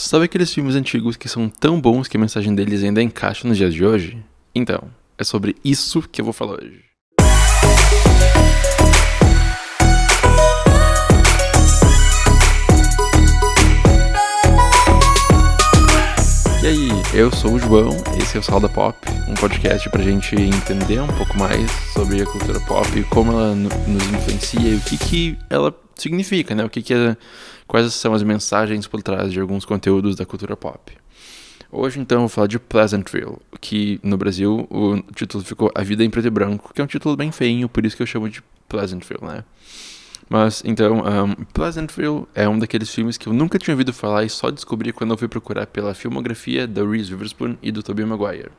Sabe aqueles filmes antigos que são tão bons que a mensagem deles ainda encaixa nos dias de hoje? Então, é sobre isso que eu vou falar hoje. E aí, eu sou o João, esse é o Salda Pop, um podcast pra gente entender um pouco mais sobre a cultura pop, como ela nos influencia e o que, que ela significa, né? O que, que é, quais são as mensagens por trás de alguns conteúdos da cultura pop. Hoje, então, eu vou falar de Pleasantville, que no Brasil o título ficou A Vida em Preto e Branco, que é um título bem feinho, por isso que eu chamo de Pleasantville, né? Mas, então, um, Pleasantville é um daqueles filmes que eu nunca tinha ouvido falar e só descobri quando eu fui procurar pela filmografia da Reese Witherspoon e do Tobey Maguire.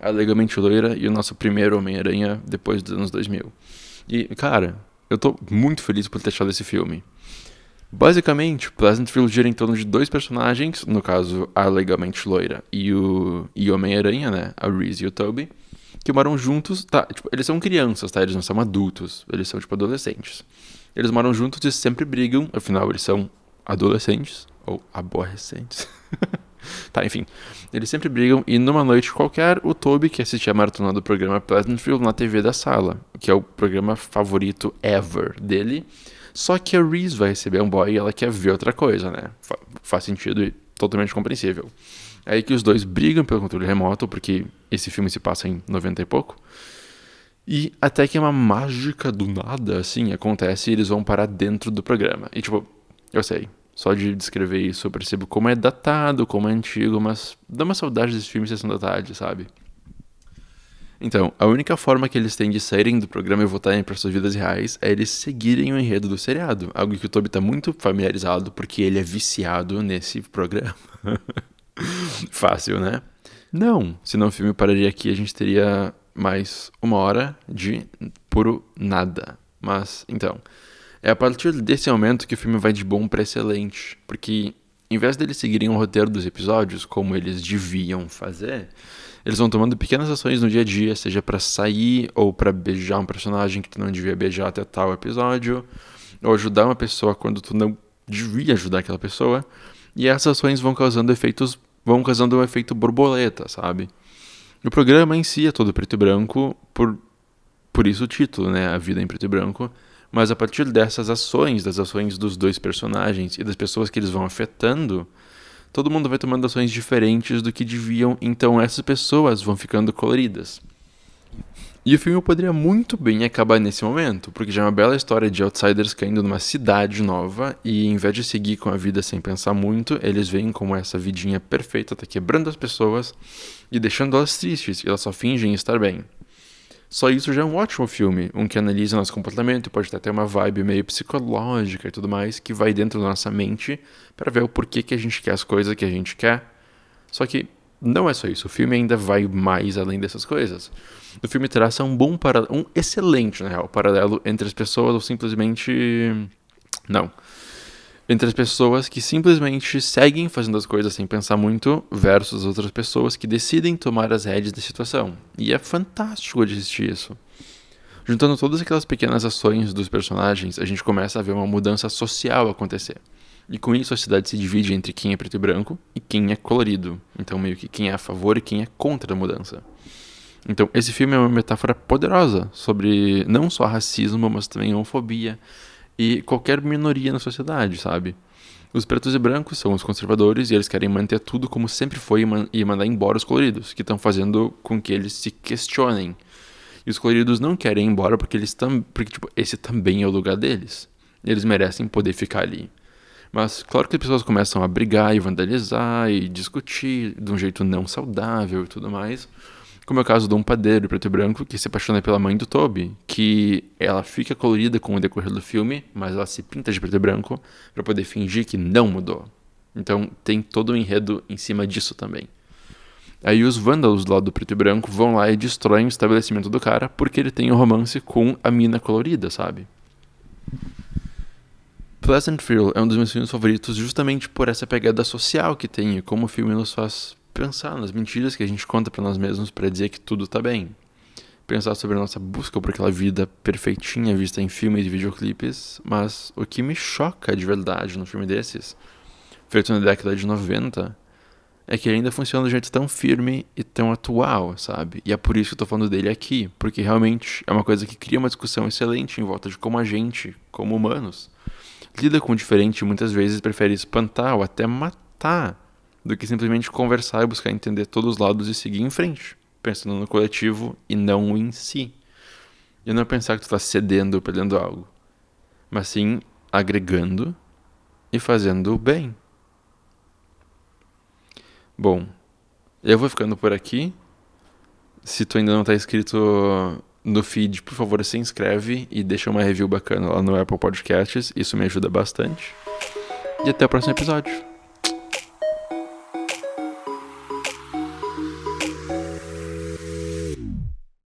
A Legalmente Loira e o nosso primeiro Homem-Aranha depois dos anos 2000. E, cara, eu tô muito feliz por ter achado esse filme. Basicamente, Pleasantville gira em torno de dois personagens, no caso, a legalmente loira e o, e Homem-Aranha, né? A Reese e o Toby, que moram juntos, tá? Tipo, eles são crianças, tá? Eles não são adultos, eles são, tipo, adolescentes. Eles moram juntos e sempre brigam, afinal, eles são adolescentes, ou aborrecentes. tá, enfim. Eles sempre brigam e numa noite qualquer, o Toby, que assistia a maratona do programa Pleasantville na TV da sala, que é o programa favorito ever dele, só que a Reese vai receber um boy e ela quer ver outra coisa, né? Fa faz sentido e totalmente compreensível. É aí que os dois brigam pelo controle remoto, porque esse filme se passa em 90 e pouco. E até que uma mágica do nada, assim, acontece e eles vão parar dentro do programa. E tipo, eu sei, só de descrever isso eu percebo como é datado, como é antigo, mas dá uma saudade desse filme Sessão da Tarde, sabe? Então, a única forma que eles têm de saírem do programa e voltarem para suas vidas reais é eles seguirem o enredo do seriado. Algo que o Toby tá muito familiarizado porque ele é viciado nesse programa. Fácil, né? Não, senão o filme pararia aqui a gente teria mais uma hora de puro nada. Mas, então, é a partir desse momento que o filme vai de bom para excelente. Porque, em vez deles seguirem o roteiro dos episódios, como eles deviam fazer, eles vão tomando pequenas ações no dia a dia, seja para sair ou para beijar um personagem que tu não devia beijar até tal episódio, ou ajudar uma pessoa quando tu não devia ajudar aquela pessoa. E essas ações vão causando efeitos, vão causando um efeito borboleta, sabe? O programa em si é todo preto e branco, por, por isso o título, né? A vida em preto e branco. Mas a partir dessas ações, das ações dos dois personagens e das pessoas que eles vão afetando, todo mundo vai tomando ações diferentes do que deviam, então essas pessoas vão ficando coloridas. E o filme poderia muito bem acabar nesse momento, porque já é uma bela história de outsiders caindo numa cidade nova e em vez de seguir com a vida sem pensar muito, eles veem como essa vidinha perfeita tá quebrando as pessoas e deixando elas tristes, e elas só fingem estar bem. Só isso já é um ótimo filme, um que analisa nosso comportamento pode até ter uma vibe meio psicológica e tudo mais, que vai dentro da nossa mente para ver o porquê que a gente quer as coisas que a gente quer. Só que não é só isso, o filme ainda vai mais além dessas coisas. O filme traça um bom para um excelente, na real, paralelo entre as pessoas ou simplesmente não entre as pessoas que simplesmente seguem fazendo as coisas sem pensar muito versus outras pessoas que decidem tomar as rédeas da situação. E é fantástico de assistir isso. Juntando todas aquelas pequenas ações dos personagens, a gente começa a ver uma mudança social acontecer. E com isso a cidade se divide entre quem é preto e branco e quem é colorido. Então meio que quem é a favor e quem é contra a mudança. Então esse filme é uma metáfora poderosa sobre não só racismo, mas também homofobia, e qualquer minoria na sociedade, sabe? Os pretos e brancos são os conservadores e eles querem manter tudo como sempre foi e mandar embora os coloridos, que estão fazendo com que eles se questionem. E os coloridos não querem ir embora porque eles tam, porque tipo, esse também é o lugar deles. Eles merecem poder ficar ali. Mas claro que as pessoas começam a brigar e vandalizar e discutir de um jeito não saudável e tudo mais. Como é o caso de um padeiro preto e branco que se apaixona pela mãe do Toby, que ela fica colorida com o decorrer do filme, mas ela se pinta de preto e branco para poder fingir que não mudou. Então tem todo um enredo em cima disso também. Aí os vândalos do lado do preto e branco vão lá e destroem o estabelecimento do cara porque ele tem um romance com a mina colorida, sabe? Pleasantville é um dos meus filmes favoritos justamente por essa pegada social que tem e como o filme nos faz pensar nas mentiras que a gente conta para nós mesmos para dizer que tudo tá bem. Pensar sobre a nossa busca por aquela vida perfeitinha vista em filmes e videoclipes, mas o que me choca de verdade no filme desses feito na década de 90, é que ele ainda funciona de um jeito tão firme e tão atual, sabe? E é por isso que eu tô falando dele aqui, porque realmente é uma coisa que cria uma discussão excelente em volta de como a gente, como humanos, lida com o diferente e muitas vezes prefere espantar ou até matar do que simplesmente conversar e buscar entender todos os lados e seguir em frente, pensando no coletivo e não em si. E não pensar que tu está cedendo ou perdendo algo, mas sim agregando e fazendo o bem. Bom, eu vou ficando por aqui. Se tu ainda não está inscrito no feed, por favor, se inscreve e deixa uma review bacana lá no Apple Podcasts. Isso me ajuda bastante. E até o próximo episódio.